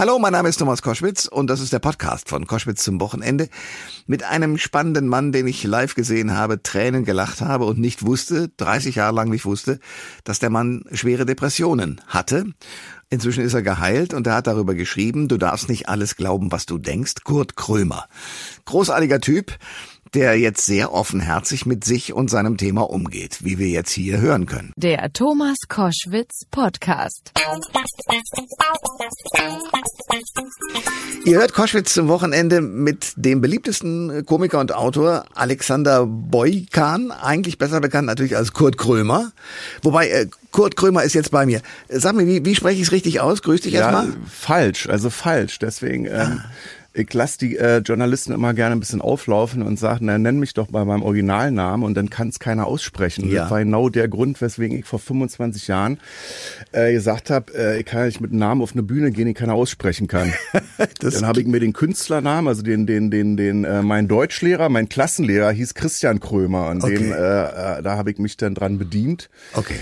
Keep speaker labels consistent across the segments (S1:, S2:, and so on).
S1: Hallo, mein Name ist Thomas Koschwitz und das ist der Podcast von Koschwitz zum Wochenende mit einem spannenden Mann, den ich live gesehen habe, Tränen gelacht habe und nicht wusste, 30 Jahre lang nicht wusste, dass der Mann schwere Depressionen hatte. Inzwischen ist er geheilt und er hat darüber geschrieben, du darfst nicht alles glauben, was du denkst. Kurt Krömer. Großartiger Typ der jetzt sehr offenherzig mit sich und seinem Thema umgeht, wie wir jetzt hier hören können.
S2: Der Thomas Koschwitz Podcast.
S1: Ihr hört Koschwitz zum Wochenende mit dem beliebtesten Komiker und Autor Alexander Boykan, eigentlich besser bekannt natürlich als Kurt Krömer. Wobei äh, Kurt Krömer ist jetzt bei mir. Sag mir, wie, wie spreche ich es richtig aus? Grüß dich
S3: ja,
S1: erstmal.
S3: Falsch, also falsch. Deswegen ähm, ich lasse die äh, Journalisten immer gerne ein bisschen auflaufen und sagen, na, nenn mich doch bei meinem Originalnamen und dann kann es keiner aussprechen.
S1: Ja.
S3: Das war genau der Grund, weswegen ich vor 25 Jahren äh, gesagt habe, äh, ich kann nicht mit einem Namen auf eine Bühne gehen, den keiner aussprechen kann. dann habe ich mir den Künstlernamen, also den, den, den, den, äh, mein Deutschlehrer, mein Klassenlehrer hieß Christian Krömer und
S1: Okay.
S3: den, äh, äh, da habe ich mich dann dran bedient.
S1: Okay.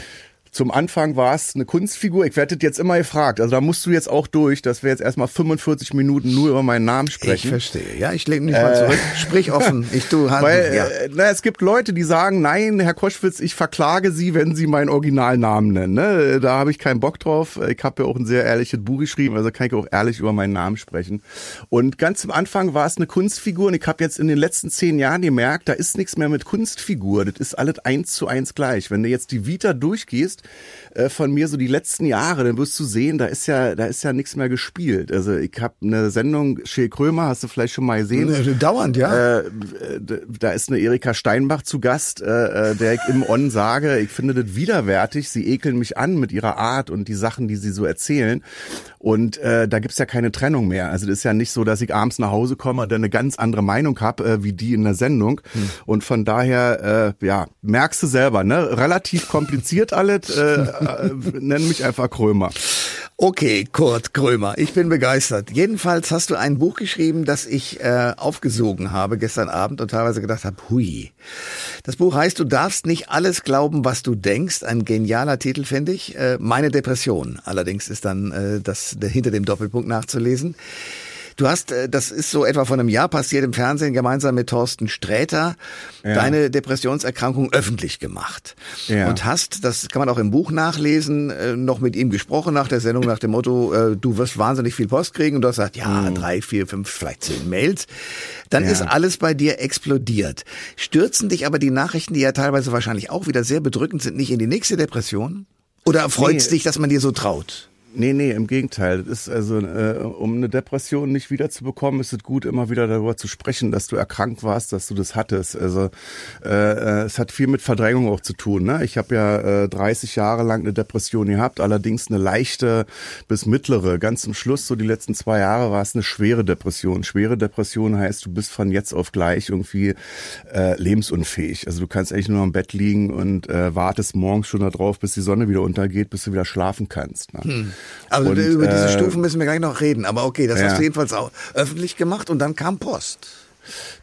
S3: Zum Anfang war es eine Kunstfigur. Ich werde jetzt immer gefragt. Also da musst du jetzt auch durch, dass wir jetzt erstmal 45 Minuten nur über meinen Namen
S1: Ich
S3: sprechen.
S1: verstehe. Ja, ich lege mich mal zurück. Sprich offen. Ich tu halt.
S3: Weil
S1: ja.
S3: äh, na, es gibt Leute, die sagen, nein, Herr Koschwitz, ich verklage Sie, wenn Sie meinen Originalnamen nennen. Ne? Da habe ich keinen Bock drauf. Ich habe ja auch ein sehr ehrliches Buch geschrieben, also kann ich auch ehrlich über meinen Namen sprechen. Und ganz am Anfang war es eine Kunstfigur und ich habe jetzt in den letzten zehn Jahren gemerkt, da ist nichts mehr mit Kunstfigur. Das ist alles eins zu eins gleich. Wenn du jetzt die Vita durchgehst äh, von mir so die letzten Jahre, dann wirst du sehen, da ist ja, da ist ja nichts mehr gespielt. Also ich habe eine Sendung, Schee Krömer, hast du vielleicht schon mal gesehen.
S1: Dauernd, ja.
S3: Äh, da ist eine Erika Steinbach zu Gast, äh, äh, der ich im On sage, ich finde das widerwärtig. Sie ekeln mich an mit ihrer Art und die Sachen, die sie so erzählen. Und äh, da gibt's ja keine Trennung mehr. Also das ist ja nicht so, dass ich abends nach Hause komme und dann eine ganz andere Meinung habe, äh, wie die in der Sendung. Und von daher, äh, ja, merkst du selber, ne? Relativ kompliziert alles. Äh, äh, nenn mich einfach Krömer.
S1: Okay, Kurt Krömer, ich bin begeistert. Jedenfalls hast du ein Buch geschrieben, das ich äh, aufgesogen habe gestern Abend und teilweise gedacht habe, hui. Das Buch heißt, du darfst nicht alles glauben, was du denkst. Ein genialer Titel, finde ich. Äh, Meine Depression. Allerdings ist dann äh, das hinter dem Doppelpunkt nachzulesen. Du hast, äh, das ist so etwa vor einem Jahr passiert im Fernsehen, gemeinsam mit Thorsten Sträter,
S3: Ja.
S1: deine Depressionserkrankung öffentlich gemacht.
S3: Ja.
S1: Und hast, das kann man auch im Buch nachlesen, äh, noch mit ihm gesprochen nach der Sendung nach dem Motto, äh, du wirst wahnsinnig viel Post kriegen und du hast gesagt, ja, drei, vier, fünf, vielleicht zehn Mails. Dann
S3: Ja.
S1: ist alles bei dir explodiert. Stürzen dich aber die Nachrichten, die ja teilweise wahrscheinlich auch wieder sehr bedrückend sind, nicht in die nächste Depression? Oder freut's
S3: Nee.
S1: dich, dass man dir so traut?
S3: Nee, nee, im Gegenteil. Das ist also, äh, um eine Depression nicht wiederzubekommen, ist es gut, immer wieder darüber zu sprechen, dass du erkrankt warst, dass du das hattest. Also äh, äh, es hat viel mit Verdrängung auch zu tun. Ne? Ich habe ja äh, 30 Jahre lang eine Depression gehabt, allerdings eine leichte bis mittlere. Ganz zum Schluss, so die letzten zwei Jahre, war es eine schwere Depression. Schwere Depression heißt, du bist von jetzt auf gleich irgendwie äh, lebensunfähig. Also du kannst eigentlich nur am Bett liegen und äh, wartest morgens schon darauf, bis die Sonne wieder untergeht, bis du wieder schlafen kannst. Ne?
S1: Also
S3: Und,
S1: über diese
S3: äh,
S1: Stufen müssen wir gleich noch reden. Aber okay, das
S3: ja.
S1: hast du jedenfalls auch öffentlich gemacht und dann kam Post.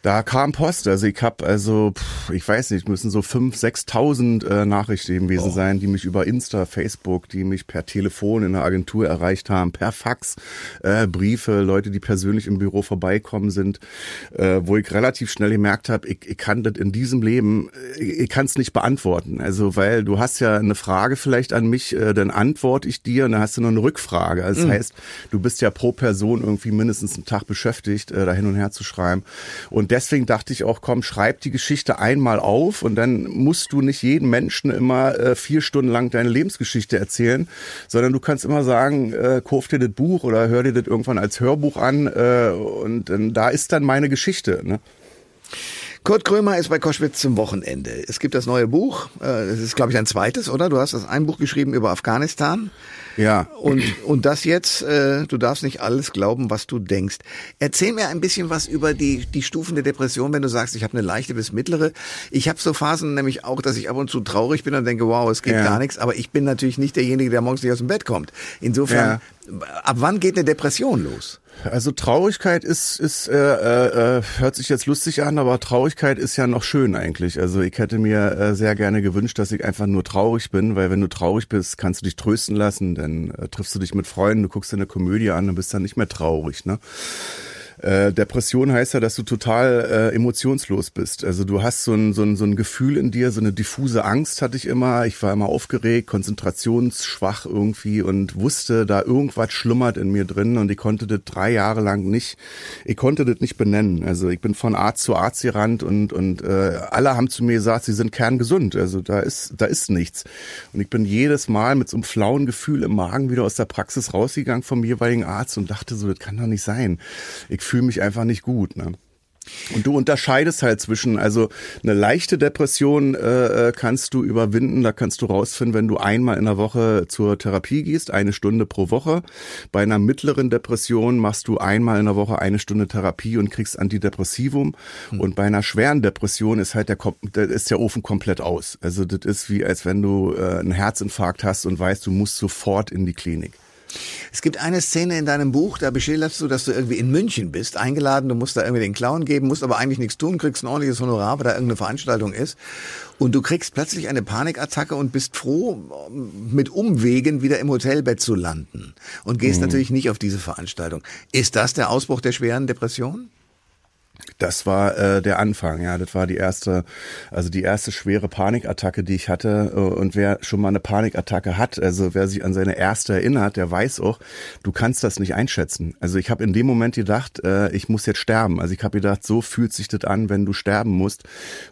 S3: Da kam Post, also ich habe also, pff, ich weiß nicht, müssen so fünf, sechstausend äh, Nachrichten gewesen
S1: Oh.
S3: sein, die mich über Insta, Facebook, die mich per Telefon in der Agentur erreicht haben, per Fax, äh, Briefe, Leute, die persönlich im Büro vorbeikommen sind, äh, wo ich relativ schnell gemerkt habe, ich, ich kann das in diesem Leben, äh, ich, ich kann es nicht beantworten. Also weil du hast ja eine Frage vielleicht an mich, äh, dann antworte ich dir und dann hast du noch eine Rückfrage. Also das heißt, du bist ja pro Person irgendwie mindestens einen Tag beschäftigt, äh, da hin und her zu schreiben. Und deswegen dachte ich auch, komm, schreib die Geschichte einmal auf und dann musst du nicht jedem Menschen immer äh, vier Stunden lang deine Lebensgeschichte erzählen, sondern du kannst immer sagen, äh, kauf dir das Buch oder hör dir das irgendwann als Hörbuch an äh, und äh, da ist dann meine Geschichte. Ne?
S1: Kurt Krömer ist bei Koschwitz zum Wochenende. Es gibt das neue Buch. äh, Es ist, glaube ich, ein zweites, oder? Du hast das ein Buch geschrieben über Afghanistan.
S3: Ja.
S1: Und, und das jetzt, äh, du darfst nicht alles glauben, was du denkst. Erzähl mir ein bisschen was über die, die Stufen der Depression, wenn du sagst, ich habe eine leichte bis mittlere. Ich habe so Phasen nämlich auch, dass ich ab und zu traurig bin und denke, wow, es geht
S3: Ja.
S1: gar nichts. Aber ich bin natürlich nicht derjenige, der morgens nicht aus dem Bett kommt. Insofern, ab wann geht eine Depression los?
S3: Also Traurigkeit ist, ist äh, äh, hört sich jetzt lustig an, aber Traurigkeit ist ja noch schön eigentlich. Also ich hätte mir äh, sehr gerne gewünscht, dass ich einfach nur traurig bin, weil wenn du traurig bist, kannst du dich trösten lassen, Dann äh, triffst du dich mit Freunden, du guckst dir eine Komödie an und bist dann nicht mehr traurig. Ne? Äh, Depression heißt ja, dass du total äh, emotionslos bist. Also du hast so ein, so, ein, so ein Gefühl in dir, so eine diffuse Angst hatte ich immer. Ich war immer aufgeregt, konzentrationsschwach irgendwie und wusste, da irgendwas schlummert in mir drin und ich konnte das drei Jahre lang nicht, ich konnte das nicht benennen. Also ich bin von Arzt zu Arzt gerannt und, und äh, alle haben zu mir gesagt, sie sind kerngesund. Also da ist, da ist nichts. Und ich bin jedes Mal mit so einem flauen Gefühl im Magen wieder aus der Praxis rausgegangen vom jeweiligen Arzt und dachte so, das kann doch nicht sein. Ich fühle mich einfach nicht gut. Ne? Und du unterscheidest halt zwischen, also eine leichte Depression äh, äh, kannst du überwinden, da kannst du rausfinden, wenn du einmal in der Woche zur Therapie gehst, eine Stunde pro Woche. Bei einer mittleren Depression machst du einmal in der Woche eine Stunde Therapie und kriegst Antidepressivum. Hm. Und bei einer schweren Depression ist halt der, der, ist der Ofen komplett aus. Also das ist wie, als wenn du äh, einen Herzinfarkt hast und weißt, du musst sofort in die Klinik.
S1: Es gibt eine Szene in deinem Buch, da beschilderst du, dass du irgendwie in München bist, eingeladen, du musst da irgendwie den Clown geben, musst aber eigentlich nichts tun, kriegst ein ordentliches Honorar, weil da irgendeine Veranstaltung ist. Und du kriegst plötzlich eine Panikattacke und bist froh, mit Umwegen wieder im Hotelbett zu landen. Und gehst mhm. natürlich nicht auf diese Veranstaltung. Ist das der Ausbruch der schweren Depression?
S3: Das war äh, der Anfang, ja. Das war die erste, also die erste schwere Panikattacke, die ich hatte. Äh, und wer schon mal eine Panikattacke hat, also wer sich an seine erste erinnert, der weiß auch, du kannst das nicht einschätzen. Also ich habe in dem Moment gedacht, äh, ich muss jetzt sterben. Also ich habe gedacht, so fühlt sich das an, wenn du sterben musst.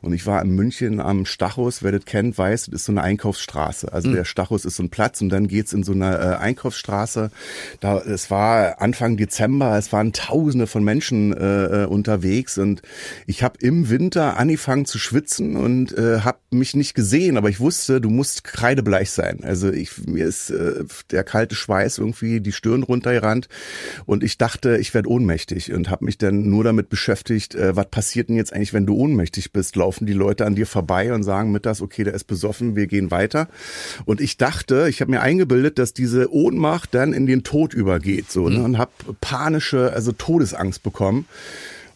S3: Und ich war in München am Stachus, wer das kennt, weiß, das ist so eine Einkaufsstraße. Also mhm. der Stachus ist so ein Platz und dann geht's in so eine äh, Einkaufsstraße. Da, es war Anfang Dezember, es waren Tausende von Menschen äh, äh unterwegs unterwegs und ich habe im Winter angefangen zu schwitzen und äh, habe mich nicht gesehen, aber ich wusste, du musst kreidebleich sein. Also ich mir ist äh, der kalte Schweiß irgendwie die Stirn runtergerannt und ich dachte, ich werde ohnmächtig und habe mich dann nur damit beschäftigt, äh, was passiert denn jetzt eigentlich, wenn du ohnmächtig bist? Laufen die Leute an dir vorbei und sagen mittags, okay, der ist besoffen, wir gehen weiter. Und ich dachte, ich habe mir eingebildet, dass diese Ohnmacht dann in den Tod übergeht so ne? Mhm. und habe panische, also Todesangst bekommen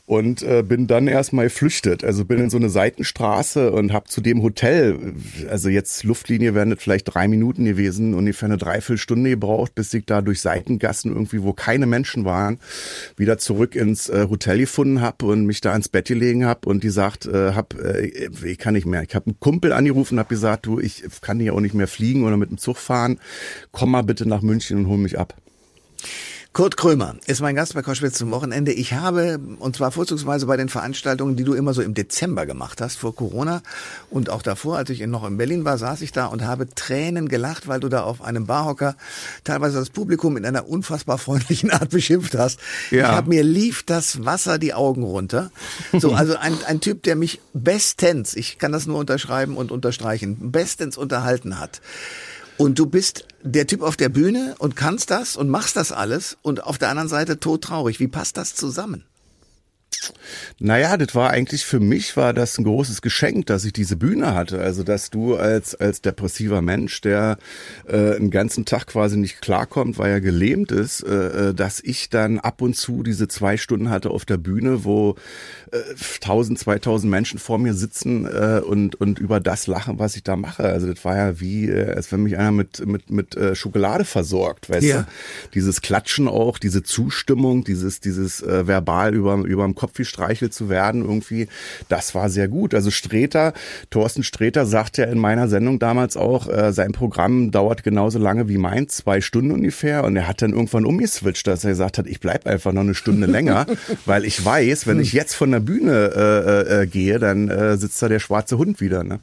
S3: und äh, bin dann erstmal flüchtet. Also bin in so eine Seitenstraße und habe zu dem Hotel, also jetzt Luftlinie wären das vielleicht drei Minuten gewesen, ungefähr eine Dreiviertelstunde gebraucht, bis ich da durch Seitengassen irgendwie, wo keine Menschen waren, wieder zurück ins äh, Hotel gefunden habe und mich da ins Bett gelegen habe und die sagt, äh, hab, äh, ich kann nicht mehr. Ich habe einen Kumpel angerufen und habe gesagt, du, ich kann hier auch nicht mehr fliegen oder mit dem Zug fahren. Komm mal bitte nach München und hol mich ab.
S1: Kurt Krömer ist mein Gast bei Koschwitz zum Wochenende. Ich habe, und zwar vorzugsweise bei den Veranstaltungen, die du immer so im Dezember gemacht hast, vor Corona und auch davor, als ich noch in Berlin war, saß ich da und habe Tränen gelacht, weil du da auf einem Barhocker teilweise das Publikum in einer unfassbar freundlichen Art beschimpft hast. Ja. Ich habe mir lief das Wasser die Augen runter. So, also ein, ein Typ, der mich bestens, ich kann das nur unterschreiben und unterstreichen, bestens unterhalten hat. Und du bist der Typ auf der Bühne und kannst das und machst das alles und auf der anderen Seite todtraurig. Wie passt das zusammen?
S3: Naja, das war eigentlich für mich war das ein großes Geschenk, dass ich diese Bühne hatte. Also dass du als als depressiver Mensch, der äh, einen ganzen Tag quasi nicht klarkommt, weil er gelähmt ist, äh, äh dass ich dann ab und zu diese zwei Stunden hatte auf der Bühne, wo äh, 1000, 2000 Menschen vor mir sitzen äh, und und über das lachen, was ich da mache. Also das war ja wie, äh, als wenn mich einer mit mit mit äh, Schokolade versorgt, weißt ja. du? Dieses Klatschen auch, diese Zustimmung, dieses dieses äh, verbal über überm Kopf gestreichelt zu werden irgendwie, das war sehr gut. Also Streter, Thorsten Streter sagt ja in meiner Sendung damals auch, äh, sein Programm dauert genauso lange wie mein, zwei Stunden ungefähr. Und er hat dann irgendwann umgeswitcht, dass er gesagt hat, ich bleib einfach noch eine Stunde länger, weil ich weiß, wenn ich jetzt von der Bühne äh, äh, gehe, dann äh, sitzt da der schwarze Hund wieder. Ne?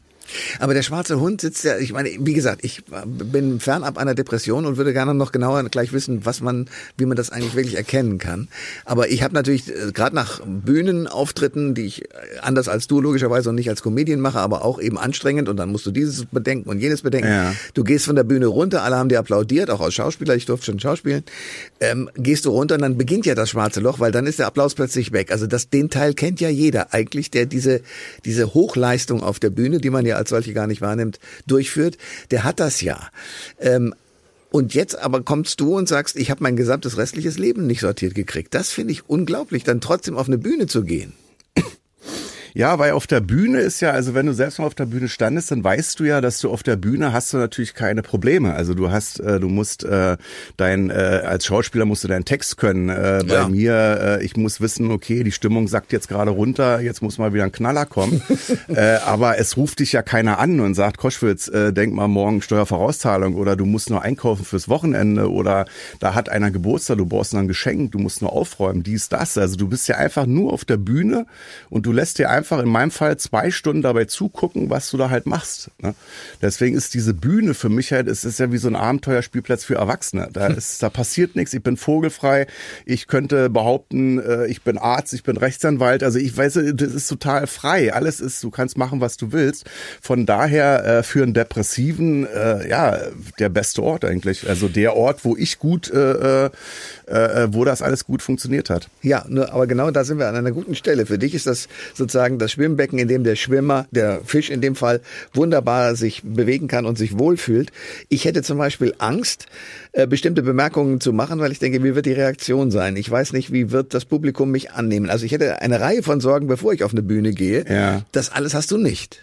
S1: Aber der schwarze Hund sitzt ja, ich meine, wie gesagt, ich bin fernab einer Depression und würde gerne noch genauer gleich wissen, was man, wie man das eigentlich wirklich erkennen kann. Aber ich habe natürlich äh, gerade nach Bühnenauftritten, die ich äh, anders als du logischerweise und nicht als Comedian mache, aber auch eben anstrengend und dann musst du dieses bedenken und jenes bedenken. Ja. Du gehst von der Bühne runter, alle haben dir applaudiert, auch als Schauspieler, ich durfte schon schauspielen. Ähm, gehst du runter und dann beginnt ja das schwarze Loch, weil dann ist der Applaus plötzlich weg. Also das, den Teil kennt ja jeder eigentlich, der diese, diese Hochleistung auf der Bühne, die man ja als solche gar nicht wahrnimmt, durchführt, der hat das ja. Ähm, und jetzt aber kommst du und sagst, ich habe mein gesamtes restliches Leben nicht sortiert gekriegt. Das finde ich unglaublich, dann trotzdem auf eine Bühne zu gehen.
S3: Ja, weil auf der Bühne ist ja, also wenn du selbst mal auf der Bühne standest, dann weißt du ja, dass du auf der Bühne hast du natürlich keine Probleme. Also du hast, äh, du musst äh, dein, äh, als Schauspieler musst du deinen Text können. Äh, bei
S1: Ja.
S3: mir, äh, ich muss wissen, okay, die Stimmung sackt jetzt gerade runter, jetzt muss mal wieder ein Knaller kommen. äh, aber es ruft dich ja keiner an und sagt, Koschwitz, äh, denk mal morgen Steuervorauszahlung oder du musst nur einkaufen fürs Wochenende oder da hat einer Geburtstag, du brauchst noch ein Geschenk, du musst nur aufräumen, dies, das. Also du bist ja einfach nur auf der Bühne und du lässt dir einfach in meinem Fall zwei Stunden dabei zugucken, was du da halt machst. Ne? Deswegen ist diese Bühne für mich halt, es ist ja wie so ein Abenteuerspielplatz für Erwachsene. Da ist, da passiert nichts, ich bin vogelfrei, ich könnte behaupten, äh, ich bin Arzt, ich bin Rechtsanwalt, also ich weiß, das ist total frei. Alles ist, du kannst machen, was du willst. Von daher äh, für einen Depressiven, äh, ja, der beste Ort eigentlich. Also der Ort, wo ich gut, äh, äh, äh, wo das alles gut funktioniert hat.
S1: Ja, nur, aber genau da sind wir an einer guten Stelle. Für dich ist das sozusagen das Schwimmbecken, in dem der Schwimmer, der Fisch in dem Fall, wunderbar sich bewegen kann und sich wohlfühlt. Ich hätte zum Beispiel Angst, äh, bestimmte Bemerkungen zu machen, weil ich denke, wie wird die Reaktion sein? Ich weiß nicht, wie wird das Publikum mich annehmen. Also ich hätte eine Reihe von Sorgen, bevor ich auf eine Bühne gehe.
S3: Ja.
S1: Das alles hast du nicht.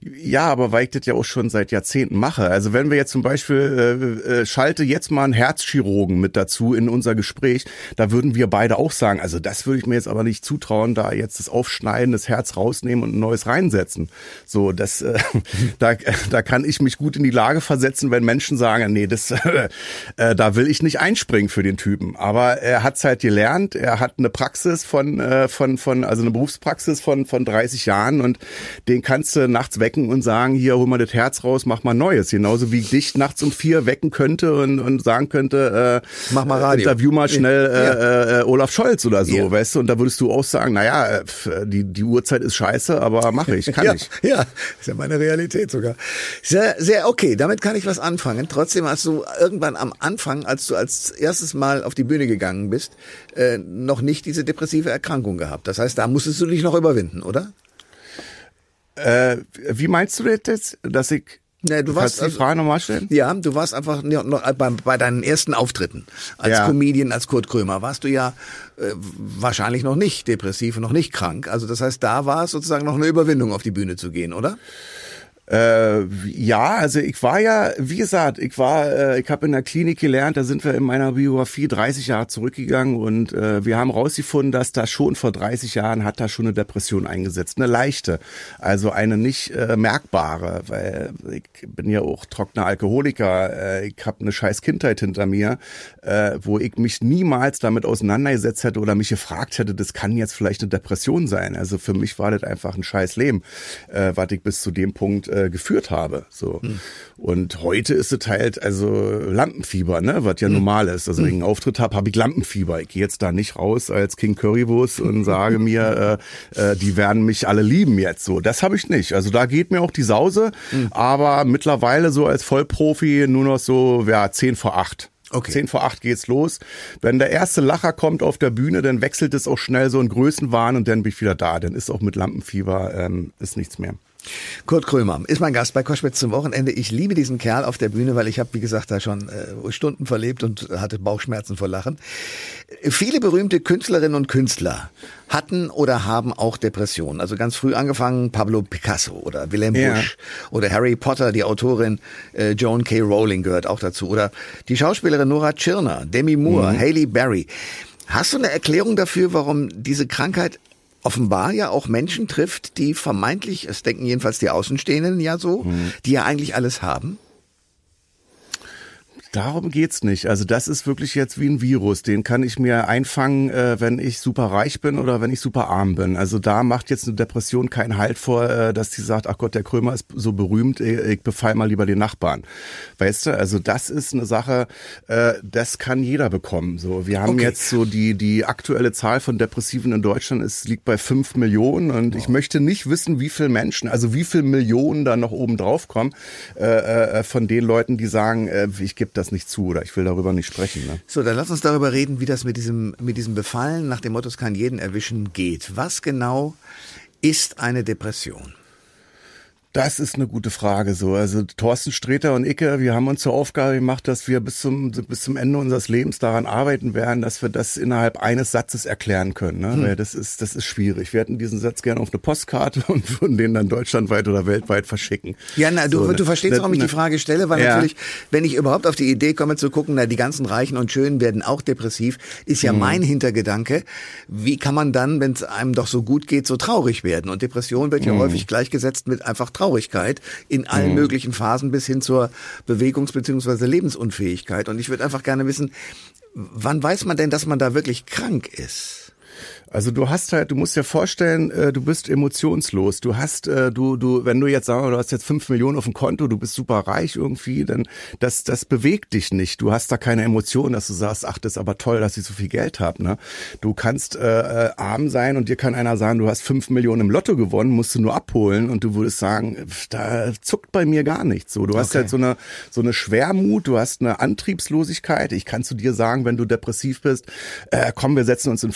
S3: Ja, aber weil ich das ja auch schon seit Jahrzehnten mache. Also wenn wir jetzt zum Beispiel, äh, äh, schalte jetzt mal einen Herzchirurgen mit dazu in unser Gespräch, da würden wir beide auch sagen, also das würde ich mir jetzt aber nicht zutrauen, da jetzt das Aufschneiden, das Herz rausnehmen und ein neues reinsetzen. So, das, äh, da, da kann ich mich gut in die Lage versetzen, wenn Menschen sagen, nee, das, äh, da will ich nicht einspringen für den Typen. Aber er hat's halt gelernt, er hat eine Praxis von, äh, von, von, also eine Berufspraxis von, von 30 Jahren und den kannst du nachts wecken und sagen, hier, hol mal das Herz raus, mach mal Neues. Genauso wie ich dich nachts um vier wecken könnte und, und sagen könnte, äh,
S1: Mach mal Radio.
S3: interview mal schnell
S1: Ja.
S3: äh, äh, Olaf Scholz oder so,
S1: Ja.
S3: weißt du? Und da würdest du auch sagen, naja, äh, die, die Uhrzeit ist scheiße, aber mache ich, kann
S1: ja,
S3: ich.
S1: Ja, ist ja meine Realität sogar. Sehr, sehr okay, damit kann ich was anfangen. Trotzdem hast du irgendwann am Anfang, als du als erstes Mal auf die Bühne gegangen bist, äh, noch nicht diese depressive Erkrankung gehabt. Das heißt, da musstest du dich noch überwinden, oder?
S3: Äh, wie meinst du das jetzt, dass ich
S1: Nee, du
S3: Kannst
S1: warst
S3: du die
S1: also-
S3: Frage nochmal stellen?
S1: Ja, du warst einfach noch bei, bei deinen ersten Auftritten als
S3: Ja.
S1: Comedian, als Kurt Krömer, warst du ja äh, wahrscheinlich noch nicht depressiv und noch nicht krank. Also das heißt, da war es sozusagen noch eine Überwindung, auf die Bühne zu gehen, oder?
S3: Äh, ja, also ich war ja, wie gesagt, ich war, äh, ich habe in der Klinik gelernt, da sind wir in meiner Biografie 30 Jahre zurückgegangen und äh, wir haben rausgefunden, dass da schon vor 30 Jahren hat da schon eine Depression eingesetzt, eine leichte, also eine nicht äh, merkbare, weil ich bin ja auch trockener Alkoholiker, äh, ich habe eine scheiß Kindheit hinter mir, äh, wo ich mich niemals damit auseinandergesetzt hätte oder mich gefragt hätte, das kann jetzt vielleicht eine Depression sein. Also für mich war das einfach ein scheiß Leben, äh, was ich bis zu dem Punkt äh, geführt habe. So. Und heute ist es halt also Lampenfieber, ne, was ja normal ist. Also wenn ich einen Auftritt habe, habe ich Lampenfieber. Ich gehe jetzt da nicht raus als King Currywurst und sage mir, äh, äh, die werden mich alle lieben jetzt. So, das habe ich nicht. Also da geht mir auch die Sause, aber mittlerweile so als Vollprofi nur noch so, ja, 10 vor 8.
S1: Okay.
S3: 10 vor 8 geht's los. Wenn der erste Lacher kommt auf der Bühne, dann wechselt es auch schnell so in Größenwahn und dann bin ich wieder da. Dann ist auch mit Lampenfieber ähm, ist nichts mehr.
S1: Kurt Krömer ist mein Gast bei Koschwitz zum Wochenende. Ich liebe diesen Kerl auf der Bühne, weil ich habe, wie gesagt, da schon äh, Stunden verlebt und hatte Bauchschmerzen vor Lachen. Viele berühmte Künstlerinnen und Künstler hatten oder haben auch Depressionen. Also ganz früh angefangen Pablo Picasso oder Willem
S3: Ja.
S1: Busch oder Harry Potter, die Autorin äh, Joan K. Rowling gehört auch dazu. Oder die Schauspielerin Nora Tschirner, Demi Moore, Haley Berry. Hast du eine Erklärung dafür, warum diese Krankheit offenbar ja auch Menschen trifft, die vermeintlich, es denken jedenfalls die Außenstehenden ja so, die ja eigentlich alles haben?
S3: Darum geht's nicht. Also das ist wirklich jetzt wie ein Virus. Den kann ich mir einfangen, äh, wenn ich super reich bin oder wenn ich super arm bin. Also da macht jetzt eine Depression keinen Halt vor, äh, dass die sagt, ach Gott, der Krömer ist so berühmt, äh, ich befall mal lieber den Nachbarn. Weißt du, also das ist eine Sache, äh, das kann jeder bekommen. So, wir haben
S1: Okay.
S3: jetzt so die die aktuelle Zahl von Depressiven in Deutschland ist liegt bei fünf Millionen und ich möchte nicht wissen, wie viele Menschen, also wie viele Millionen da noch oben drauf kommen äh, äh, von den Leuten, die sagen, äh, ich gebe das nicht zu oder ich will darüber nicht sprechen. Ne?
S1: So, dann lass uns darüber reden, wie das mit diesem, mit diesem Befallen nach dem Motto, es kann jeden erwischen, geht. Was genau ist eine Depression?
S3: Das ist eine gute Frage so. Also Thorsten Streter und Icke, wir haben uns zur Aufgabe gemacht, dass wir bis zum bis zum Ende unseres Lebens daran arbeiten werden, dass wir das innerhalb eines Satzes erklären können. Ne? Hm. Weil das ist das ist schwierig. Wir hätten diesen Satz gerne auf eine Postkarte und würden den dann deutschlandweit oder weltweit verschicken.
S1: Ja, na, du, so, du verstehst, warum ich die Frage stelle, weil ja. natürlich, wenn ich überhaupt auf die Idee komme zu gucken, na die ganzen Reichen und Schönen werden auch depressiv, ist ja hm. mein Hintergedanke. Wie kann man dann, wenn es einem doch so gut geht, so traurig werden? Und Depression wird ja hm. häufig gleichgesetzt mit einfach Traurigkeit in allen mhm. möglichen Phasen bis hin zur Bewegungs- bzw. Lebensunfähigkeit. Und ich würde einfach gerne wissen, wann weiß man denn, dass man da wirklich krank ist?
S3: Also du hast halt, du musst dir vorstellen, äh, du bist emotionslos. Du hast, äh, du, du, wenn du jetzt sagen, du hast jetzt fünf Millionen auf dem Konto, du bist super reich irgendwie, dann das, das bewegt dich nicht. Du hast da keine Emotionen, dass du sagst, ach, das ist aber toll, dass ich so viel Geld habe. Ne? Du kannst äh, äh, arm sein und dir kann einer sagen, du hast fünf Millionen im Lotto gewonnen, musst du nur abholen und du würdest sagen, da zuckt bei mir gar nichts. So, du hast okay. halt so eine so eine Schwermut, du hast eine Antriebslosigkeit. Ich kann zu dir sagen, wenn du depressiv bist, äh, komm, wir setzen uns in den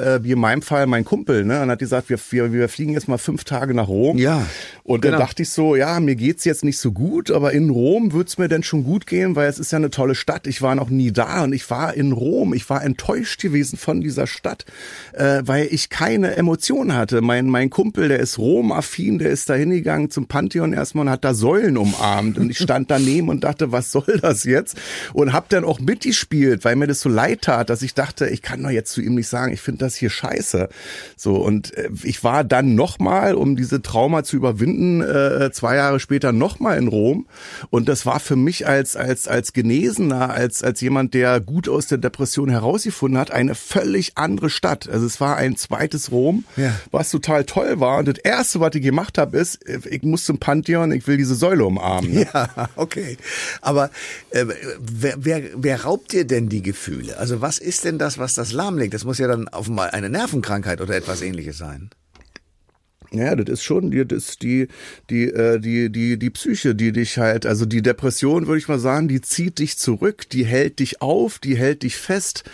S3: Äh, wie in meinem Fall mein Kumpel, ne, und hat gesagt, wir, wir, wir fliegen jetzt mal fünf Tage nach Rom.
S1: Ja.
S3: Und genau. dann dachte ich so, ja, mir geht's jetzt nicht so gut, aber in Rom wird's mir denn schon gut gehen, weil es ist ja eine tolle Stadt. Ich war noch nie da und ich war in Rom. Ich war enttäuscht gewesen von dieser Stadt, äh, weil ich keine Emotionen hatte. Mein, mein Kumpel, der ist Rom-affin, der ist da hingegangen zum Pantheon erstmal und hat da Säulen umarmt. Und ich stand daneben und dachte, was soll das jetzt? Und hab dann auch mitgespielt, weil mir das so leid tat, dass ich dachte, ich kann doch jetzt zu ihm nicht sagen, ich finde das hier scheiße. So, und äh, ich war dann nochmal, um diese Trauma zu überwinden, äh, zwei Jahre später nochmal in Rom. Und das war für mich als, als, als Genesener, als, als jemand, der gut aus der Depression herausgefunden hat, eine völlig andere Stadt. Also es war ein zweites Rom, ja. was total toll war. Und das erste, was ich gemacht habe, ist, ich muss zum Pantheon, ich will diese Säule umarmen.
S1: Ne? Ja, okay. Aber äh, wer, wer, wer raubt dir denn die Gefühle? Also was ist denn das, was das lahmlegt? Das muss ja dann offenbar eine Nervenkrankheit oder etwas ähnliches sein.
S3: Ja, das ist schon, das ist die, die, äh, die, die, die Psyche, die dich halt, also die Depression, würde ich mal sagen, die zieht dich zurück, die hält dich auf, die hält dich fest,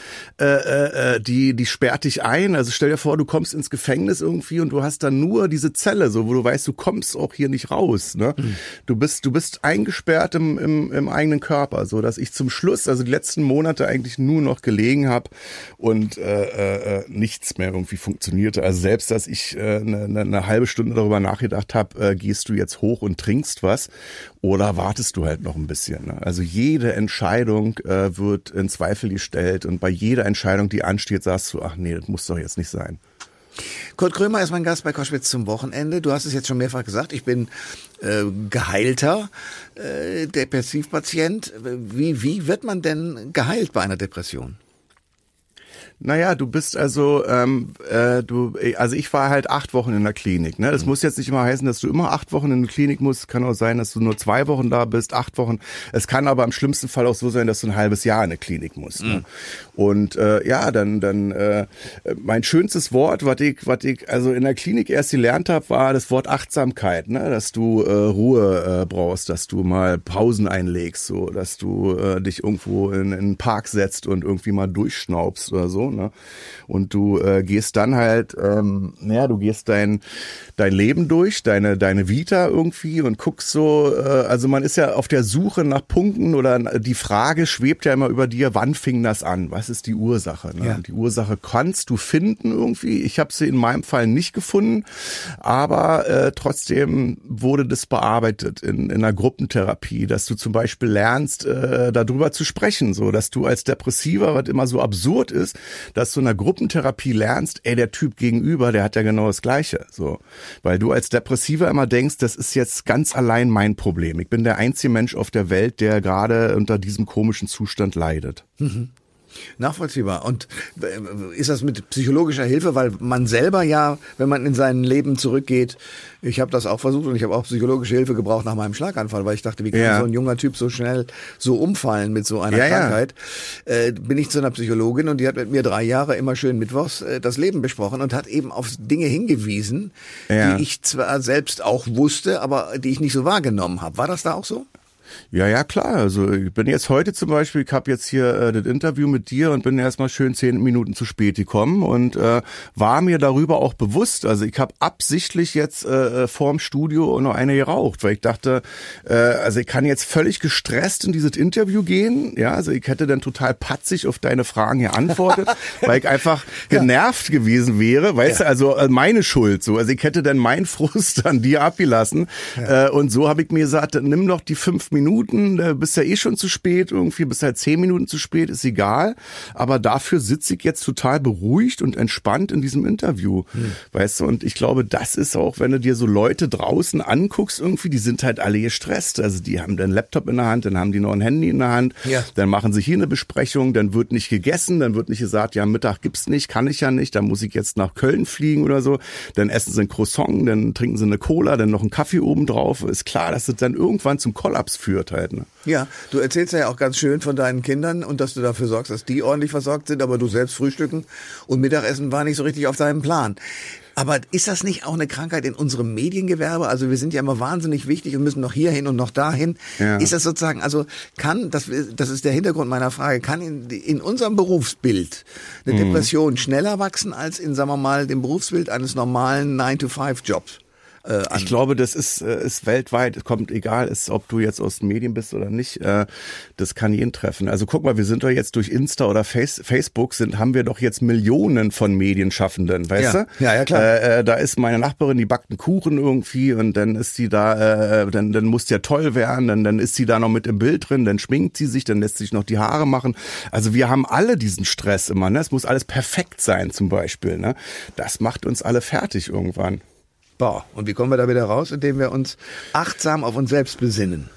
S3: äh, äh, äh, die, die sperrt dich ein. Also stell dir vor, du kommst ins Gefängnis irgendwie und du hast dann nur diese Zelle, so wo du weißt, du kommst auch hier nicht raus. Ne? Mhm. Du bist, du bist eingesperrt im, im, im eigenen Körper, so dass ich zum Schluss, also die letzten Monate eigentlich nur noch gelegen habe und äh, äh, äh, nichts mehr irgendwie funktionierte. Also selbst, dass ich äh, eine, eine halbe Stunde darüber nachgedacht habe, äh, gehst du jetzt hoch und trinkst was oder wartest du halt noch ein bisschen. Ne? Also jede Entscheidung äh, wird in Zweifel gestellt und bei jeder Entscheidung, die ansteht, sagst du, ach nee, das muss doch jetzt nicht sein.
S1: Kurt Krömer ist mein Gast bei Koschwitz zum Wochenende. Du hast es jetzt schon mehrfach gesagt, ich bin äh, geheilter äh, Depressivpatient. Wie, wie wird man denn geheilt bei einer Depression?
S3: Naja, du bist also, ähm, äh, du, also ich war halt acht Wochen in der Klinik. Ne? Das mhm. muss jetzt nicht immer heißen, dass du immer acht Wochen in der Klinik musst. Kann auch sein, dass du nur zwei Wochen da bist, acht Wochen. Es kann aber im schlimmsten Fall auch so sein, dass du ein halbes Jahr in der Klinik musst. Ne? Mhm. Ne? Und äh, ja, dann, dann äh, mein schönstes Wort, was ich, was ich also in der Klinik erst gelernt habe, war das Wort Achtsamkeit, ne? dass du äh, Ruhe äh, brauchst, dass du mal Pausen einlegst, so, dass du äh, dich irgendwo in, in einen Park setzt und irgendwie mal durchschnaubst oder so ne? Und du äh, gehst dann halt, ähm, ja, du gehst dein dein Leben durch, deine deine Vita irgendwie und guckst so, äh, also man ist ja auf der Suche nach Punkten oder die Frage schwebt ja immer über dir, wann fing das an? Was ist die Ursache? Ne? Ja. die Ursache kannst du finden irgendwie. Ich habe sie in meinem Fall nicht gefunden, aber äh, trotzdem wurde das bearbeitet in, in einer Gruppentherapie, dass du zum Beispiel lernst, äh, darüber zu sprechen, so dass du als Depressiver, was immer so absurd ist, dass du in einer Gruppentherapie lernst, ey, der Typ gegenüber, der hat ja genau das Gleiche. So. Weil du als Depressiver immer denkst, das ist jetzt ganz allein mein Problem. Ich bin der einzige Mensch auf der Welt, der gerade unter diesem komischen Zustand leidet. Mhm.
S1: Nachvollziehbar. Und äh, ist das mit psychologischer Hilfe, weil man selber ja, wenn man in sein Leben zurückgeht, ich habe das auch versucht und ich habe auch psychologische Hilfe gebraucht nach meinem Schlaganfall, weil ich dachte, wie kann ja. so ein junger Typ so schnell so umfallen mit so einer ja, Krankheit? Ja. Äh, bin ich zu einer Psychologin und die hat mit mir drei Jahre immer schön mittwochs äh, das Leben besprochen und hat eben auf Dinge hingewiesen, die ich zwar selbst auch wusste, aber die ich nicht so wahrgenommen habe. War das da auch so?
S3: Ja, ja, klar. Also ich bin jetzt heute zum Beispiel, ich habe jetzt hier äh, das Interview mit dir und bin erstmal schön zehn Minuten zu spät gekommen und äh, war mir darüber auch bewusst. Also ich habe absichtlich jetzt äh, äh, vorm Studio noch eine geraucht, weil ich dachte, äh, also ich kann jetzt völlig gestresst in dieses Interview gehen. Ja, also ich hätte dann total patzig auf deine Fragen hier antwortet, weil ich einfach genervt ja. gewesen wäre. Weißt ja. du, also äh, meine Schuld so. Also ich hätte dann meinen Frust an dir abgelassen. Ja. Äh, und so habe ich mir gesagt, nimm doch die fünf Minuten, da bist ja eh schon zu spät, irgendwie bist halt zehn Minuten zu spät, ist egal. Aber dafür sitze ich jetzt total beruhigt und entspannt in diesem Interview. Hm. Weißt du, und ich glaube, das ist auch, wenn du dir so Leute draußen anguckst, irgendwie, die sind halt alle gestresst. Also die haben dann Laptop in der Hand, dann haben die noch ein Handy in der Hand, ja. dann machen sie hier eine Besprechung, dann wird nicht gegessen, dann wird nicht gesagt, ja, Mittag gibt's nicht, kann ich ja nicht, dann muss ich jetzt nach Köln fliegen oder so. Dann essen sie ein Croissant, dann trinken sie eine Cola, dann noch einen Kaffee oben drauf. Ist klar, dass es dann irgendwann zum Kollaps führt halt. Ne?
S1: Ja, du erzählst ja auch ganz schön von deinen Kindern und dass du dafür sorgst, dass die ordentlich versorgt sind, aber du selbst frühstücken und Mittagessen war nicht so richtig auf deinem Plan. Aber ist das nicht auch eine Krankheit in unserem Mediengewerbe? Also wir sind ja immer wahnsinnig wichtig und müssen noch hierhin und noch dahin. Ja. Ist das sozusagen, also kann, das, das ist der Hintergrund meiner Frage, kann in, in unserem Berufsbild eine mhm. Depression schneller wachsen als in, sagen wir mal, dem Berufsbild eines normalen 9-to-5-Jobs?
S3: Äh, ich glaube, das ist, äh, ist weltweit, es kommt egal, ist, ob du jetzt aus den Medien bist oder nicht, äh, das kann jeden treffen. Also guck mal, wir sind doch jetzt durch Insta oder Face, Facebook sind, haben wir doch jetzt Millionen von Medienschaffenden, weißt
S1: ja.
S3: du?
S1: Ja, ja, klar.
S3: Äh, äh, da ist meine Nachbarin, die backt einen Kuchen irgendwie und dann ist sie da, äh, dann, dann muss der toll werden, dann, dann ist sie da noch mit im Bild drin, dann schminkt sie sich, dann lässt sich noch die Haare machen. Also wir haben alle diesen Stress immer, ne? Es muss alles perfekt sein zum Beispiel, ne? Das macht uns alle fertig irgendwann.
S1: Boah, und wie kommen wir da wieder raus? Indem wir uns achtsam auf uns selbst besinnen.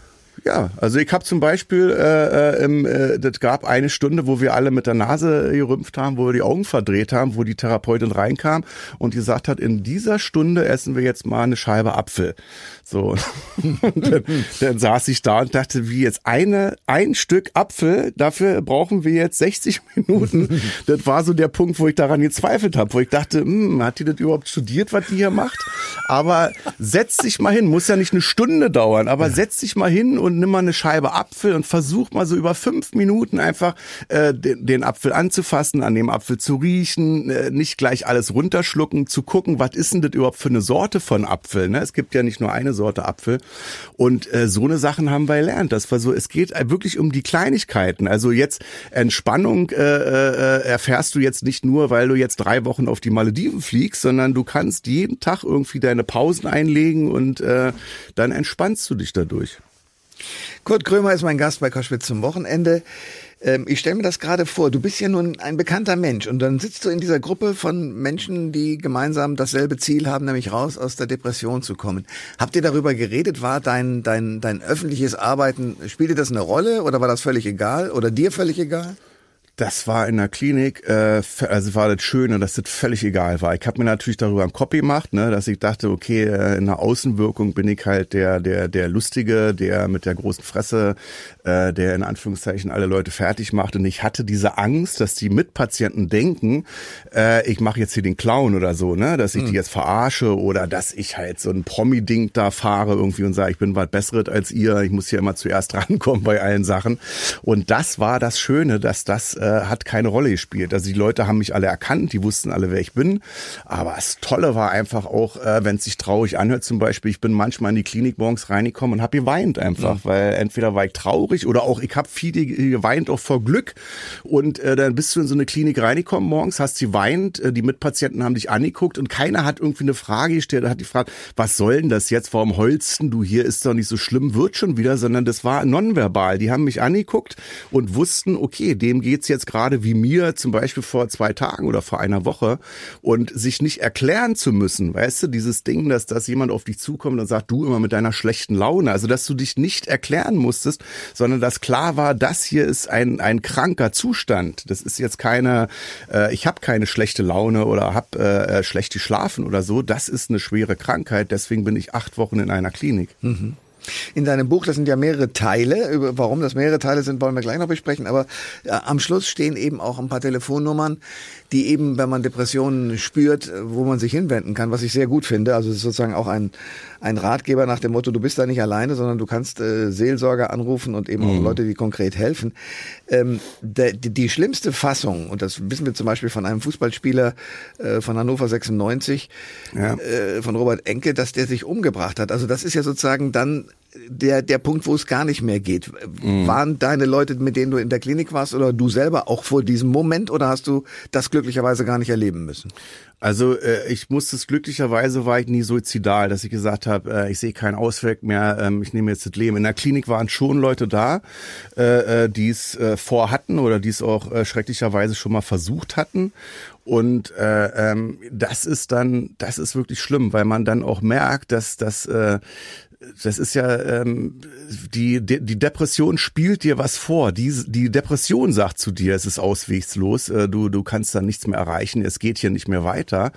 S3: Ja, also ich habe zum Beispiel, äh, äh, im, äh, das gab eine Stunde, wo wir alle mit der Nase gerümpft haben, wo wir die Augen verdreht haben, wo die Therapeutin reinkam und gesagt hat, in dieser Stunde essen wir jetzt mal eine Scheibe Apfel. So, dann, dann saß ich da und dachte, wie jetzt eine, ein Stück Apfel, dafür brauchen wir jetzt 60 Minuten. Das war so der Punkt, wo ich daran gezweifelt habe, wo ich dachte, hm, hat die das überhaupt studiert, was die hier macht? Aber setz dich mal hin, muss ja nicht eine Stunde dauern, aber setz dich mal hin und und nimm mal eine Scheibe Apfel und versuch mal so über fünf Minuten einfach äh, den, den Apfel anzufassen, an dem Apfel zu riechen, äh, nicht gleich alles runterschlucken, zu gucken, was ist denn das überhaupt für eine Sorte von Apfel. Ne? Es gibt ja nicht nur eine Sorte Apfel. Und äh, so eine Sachen haben wir gelernt. Das war so, es geht wirklich um die Kleinigkeiten. Also jetzt Entspannung äh, äh, erfährst du jetzt nicht nur, weil du jetzt drei Wochen auf die Malediven fliegst, sondern du kannst jeden Tag irgendwie deine Pausen einlegen und äh, dann entspannst du dich dadurch.
S1: Kurt Krömer ist mein Gast bei Koschwitz zum Wochenende. Ähm, ich stelle mir das gerade vor, du bist ja nun ein bekannter Mensch und dann sitzt du in dieser Gruppe von Menschen, die gemeinsam dasselbe Ziel haben, nämlich raus aus der Depression zu kommen. Habt ihr darüber geredet? War dein, dein, dein öffentliches Arbeiten, spielte das eine Rolle oder war das völlig egal oder dir völlig egal?
S3: Das war in der Klinik, äh, also war das Schöne, dass das völlig egal war. Ich habe mir natürlich darüber einen Copy gemacht, ne, dass ich dachte, okay, äh, in der Außenwirkung bin ich halt der, der, der Lustige, der mit der großen Fresse, äh, der in Anführungszeichen alle Leute fertig macht. Und ich hatte diese Angst, dass die Mitpatienten denken, äh, ich mache jetzt hier den Clown oder so, ne, dass ich mhm. die jetzt verarsche oder dass ich halt so ein Promi-Ding da fahre irgendwie und sage, ich bin was Besseres als ihr, ich muss hier immer zuerst rankommen bei allen Sachen. Und das war das Schöne, dass das äh, hat keine Rolle gespielt. Also die Leute haben mich alle erkannt, die wussten alle, wer ich bin. Aber das Tolle war einfach auch, äh, wenn es sich traurig anhört, zum Beispiel, ich bin manchmal in die Klinik morgens reingekommen und habe geweint einfach, mhm. weil entweder war ich traurig oder auch ich habe viel geweint auch vor Glück. Und äh, dann bist du in so eine Klinik reingekommen morgens, hast geweint, äh, die Mitpatienten haben dich angeguckt und keiner hat irgendwie eine Frage gestellt, hat die Frage, was soll denn das jetzt, warum holsten du hier, ist doch nicht so schlimm, wird schon wieder, sondern das war nonverbal. Die haben mich angeguckt und wussten, okay, dem geht's jetzt jetzt gerade wie mir zum Beispiel vor zwei Tagen oder vor einer Woche und sich nicht erklären zu müssen, weißt du, dieses Ding, dass, dass jemand auf dich zukommt und sagt, du immer mit deiner schlechten Laune, also dass du dich nicht erklären musstest, sondern dass klar war, das hier ist ein, ein kranker Zustand. Das ist jetzt keine, äh, ich habe keine schlechte Laune oder habe äh, schlecht geschlafen oder so. Das ist eine schwere Krankheit, deswegen bin ich acht Wochen in einer Klinik.
S1: Mhm. In deinem Buch, das sind ja mehrere Teile, über warum das mehrere Teile sind, wollen wir gleich noch besprechen, aber äh, am Schluss stehen eben auch ein paar Telefonnummern, die eben, wenn man Depressionen spürt, wo man sich hinwenden kann, was ich sehr gut finde. Also es ist sozusagen auch ein, ein Ratgeber nach dem Motto, du bist da nicht alleine, sondern du kannst äh, Seelsorger anrufen und eben auch Leute, die konkret helfen. Ähm, der, die, die schlimmste Fassung, und das wissen wir zum Beispiel von einem Fußballspieler äh, von Hannover 96,
S3: Ja.
S1: äh, von Robert Enke, dass der sich umgebracht hat. Also das ist ja sozusagen dann der, der Punkt, wo es gar nicht mehr geht. Waren deine Leute, mit denen du in der Klinik warst oder du selber auch vor diesem Moment oder hast du das glücklicherweise gar nicht erleben müssen?
S3: Also äh, ich musste es glücklicherweise war ich nie suizidal, dass ich gesagt habe, äh, ich sehe keinen Ausweg mehr, ähm, ich nehme jetzt das Leben. In der Klinik waren schon Leute da, äh, äh, die es äh, vorhatten oder die es auch äh, schrecklicherweise schon mal versucht hatten. Und äh, ähm, das ist dann, das ist wirklich schlimm, weil man dann auch merkt, dass das äh, das ist ja ähm, die die Depression spielt dir was vor. Die die Depression sagt zu dir, es ist auswegslos, äh, du du kannst da nichts mehr erreichen, es geht hier nicht mehr weiter.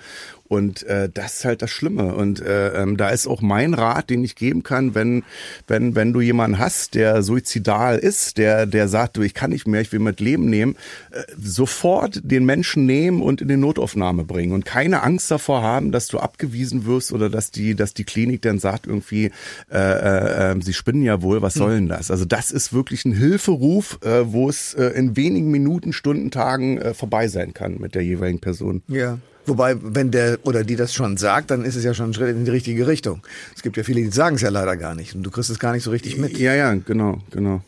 S3: Und äh, das ist halt das Schlimme. Und äh, ähm, da ist auch mein Rat, den ich geben kann, wenn wenn wenn du jemanden hast, der suizidal ist, der der sagt, du ich kann nicht mehr, ich will mit Leben nehmen, äh, sofort den Menschen nehmen und in die Notaufnahme bringen und keine Angst davor haben, dass du abgewiesen wirst oder dass die dass die Klinik dann sagt irgendwie, äh, äh, äh, sie spinnen ja wohl, was soll denn das? Also das ist wirklich ein Hilferuf, äh, wo es äh, in wenigen Minuten, Stunden, Tagen äh, vorbei sein kann mit der jeweiligen Person.
S1: Ja. Wobei, wenn der oder die das schon sagt, dann ist es ja schon ein Schritt in die richtige Richtung. Es gibt ja viele, die sagen es ja leider gar nicht und du kriegst es gar nicht so richtig mit.
S3: Ja, ja, genau, genau.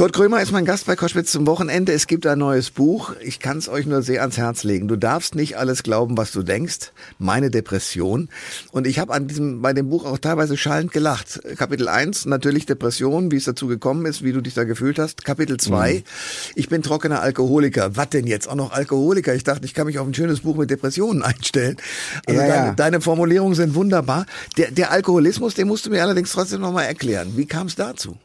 S1: Kurt Krömer ist mein Gast bei Koschwitz zum Wochenende. Es gibt ein neues Buch. Ich kann es euch nur sehr ans Herz legen. Du darfst nicht alles glauben, was du denkst. Meine Depression. Und ich habe an diesem bei dem Buch auch teilweise schallend gelacht. Kapitel 1, natürlich Depression, wie es dazu gekommen ist, wie du dich da gefühlt hast. Kapitel 2, ich bin trockener Alkoholiker. Was denn jetzt? Auch noch Alkoholiker? Ich dachte, ich kann mich auf ein schönes Buch mit Depressionen einstellen. Also
S3: Ja,
S1: deine,
S3: ja.
S1: deine Formulierungen sind wunderbar. Der, der Alkoholismus, den musst du mir allerdings trotzdem nochmal erklären. Wie kam es dazu?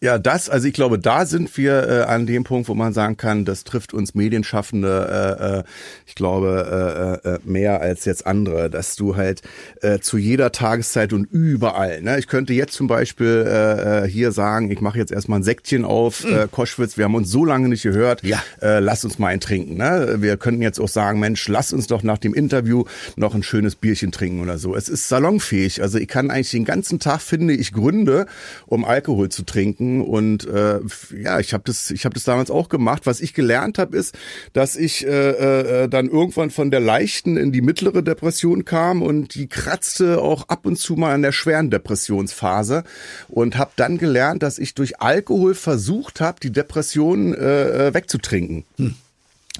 S3: Ja, das, also ich glaube, da sind wir äh, an dem Punkt, wo man sagen kann, das trifft uns Medienschaffende, äh, äh, ich glaube, äh, äh, mehr als jetzt andere, dass du halt äh, zu jeder Tageszeit und überall, ne, ich könnte jetzt zum Beispiel äh, äh, hier sagen, ich mache jetzt erstmal ein Säckchen auf, äh, Koschwitz, wir haben uns so lange nicht gehört,
S1: Ja.
S3: äh, lass uns mal einen trinken. Ne? Wir könnten jetzt auch sagen, Mensch, lass uns doch nach dem Interview noch ein schönes Bierchen trinken oder so. Es ist salonfähig. Also ich kann eigentlich den ganzen Tag, finde ich, Gründe, um Alkohol zu trinken. Und äh, ja, ich habe das, ich habe das damals auch gemacht. Was ich gelernt habe, ist, dass ich äh, äh, dann irgendwann von der leichten in die mittlere Depression kam und die kratzte auch ab und zu mal an der schweren Depressionsphase und habe dann gelernt, dass ich durch Alkohol versucht habe, die Depression äh, äh, wegzutrinken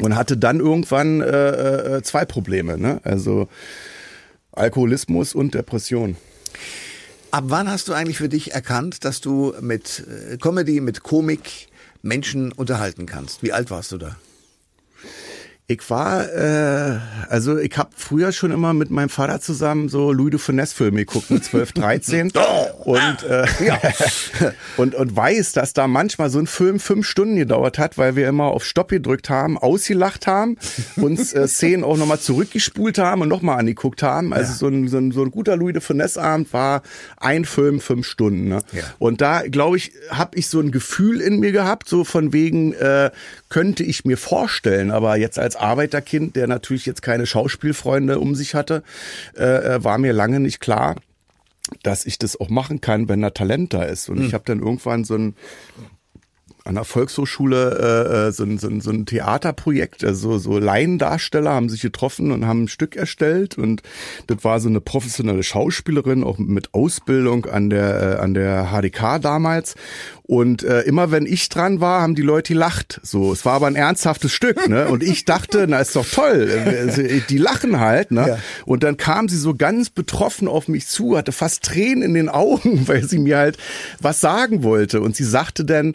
S3: und hatte dann irgendwann äh, äh, zwei Probleme, ne? Also Alkoholismus und Depression.
S1: Ab wann hast du eigentlich für dich erkannt, dass du mit äh, Comedy, mit Komik Menschen unterhalten kannst? Wie alt warst du da?
S3: Ich war, äh, also ich habe früher schon immer mit meinem Vater zusammen so Louis de Finesse Filme geguckt mit 12, 13 und, äh, und und weiß, dass da manchmal so ein Film fünf Stunden gedauert hat, weil wir immer auf Stopp gedrückt haben, ausgelacht haben, uns äh, Szenen auch nochmal zurückgespult haben und nochmal angeguckt haben. Also so, ein, so, ein, so ein guter Louis de Finesse Abend war ein Film fünf Stunden. Ne?
S1: Ja.
S3: Und da glaube ich, habe ich so ein Gefühl in mir gehabt, so von wegen äh, könnte ich mir vorstellen, aber jetzt als Arbeiterkind, der natürlich jetzt keine Schauspielfreunde um sich hatte, äh, äh, war mir lange nicht klar, dass ich das auch machen kann, wenn da Talent da ist. Und ich habe dann irgendwann so ein an der Volkshochschule äh, äh, so, ein, so, ein, so ein Theaterprojekt, also so Laiendarsteller haben sich getroffen und haben ein Stück erstellt und das war so eine professionelle Schauspielerin, auch mit Ausbildung an der äh, an der HDK damals und äh, immer wenn ich dran war, haben die Leute gelacht. So, es war aber ein ernsthaftes Stück, ne? Und ich dachte, na ist doch toll, äh, die lachen halt, ne?
S1: Ja.
S3: Und dann kam sie so ganz betroffen auf mich zu, hatte fast Tränen in den Augen, weil sie mir halt was sagen wollte. Und sie sagte dann,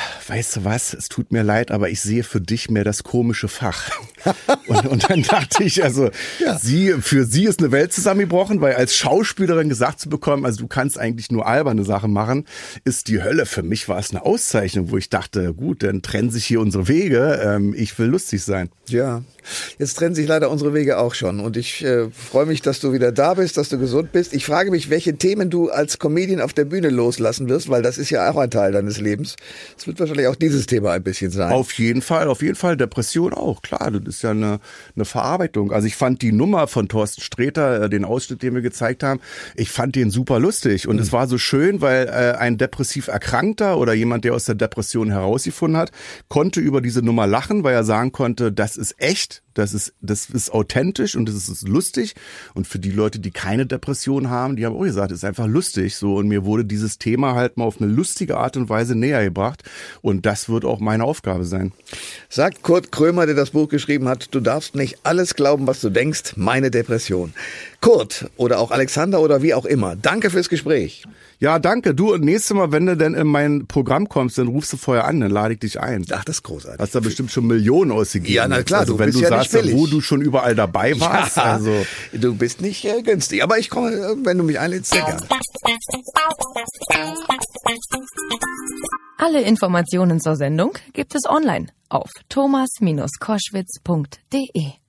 S3: weißt du was, es tut mir leid, aber ich sehe für dich mehr das komische Fach. und, und dann dachte ich, also
S1: Ja.
S3: sie, für sie ist eine Welt zusammengebrochen, weil als Schauspielerin gesagt zu bekommen, also du kannst eigentlich nur alberne Sachen machen, ist die Hölle. Für mich war es eine Auszeichnung, wo ich dachte, gut, dann trennen sich hier unsere Wege, ähm, ich will lustig sein.
S1: Ja. Jetzt trennen sich leider unsere Wege auch schon. Und ich äh, freue mich, dass du wieder da bist, dass du gesund bist. Ich frage mich, welche Themen du als Comedian auf der Bühne loslassen wirst, weil das ist ja auch ein Teil deines Lebens. Es wird wahrscheinlich auch dieses Thema ein bisschen sein.
S3: Auf jeden Fall, auf jeden Fall. Depression auch, klar. Das ist ja eine, eine Verarbeitung. Also ich fand die Nummer von Thorsten Sträter, äh, den Ausschnitt, den wir gezeigt haben, ich fand den super lustig. Und mhm. es war so schön, weil äh, ein depressiv Erkrankter oder jemand, der aus der Depression herausgefunden hat, konnte über diese Nummer lachen, weil er sagen konnte, das ist echt, das ist, das ist authentisch und das ist lustig. Und für die Leute, die keine Depression haben, die haben auch gesagt, es ist einfach lustig. So, und mir wurde dieses Thema halt mal auf eine lustige Art und Weise näher gebracht. Und das wird auch meine Aufgabe sein.
S1: Sagt Kurt Krömer, der das Buch geschrieben hat, du darfst nicht alles glauben, was du denkst, meine Depression. Kurt oder auch Alexander oder wie auch immer, danke fürs Gespräch.
S3: Ja, danke. Du, nächstes Mal, wenn du denn in mein Programm kommst, dann rufst du vorher an, dann lade ich dich ein.
S1: Ach, das ist großartig.
S3: Hast da bestimmt schon Millionen ausgegeben.
S1: Ja, na klar,
S3: also,
S1: du
S3: wenn
S1: bist
S3: du
S1: ja
S3: sagst,
S1: nicht billig.
S3: wo du schon überall dabei warst.
S1: Ja,
S3: Also
S1: du bist nicht äh, günstig, aber ich komme, äh, wenn du mich einlädst, sehr gerne.
S2: Alle Informationen zur Sendung gibt es online auf thomas-koschwitz.de.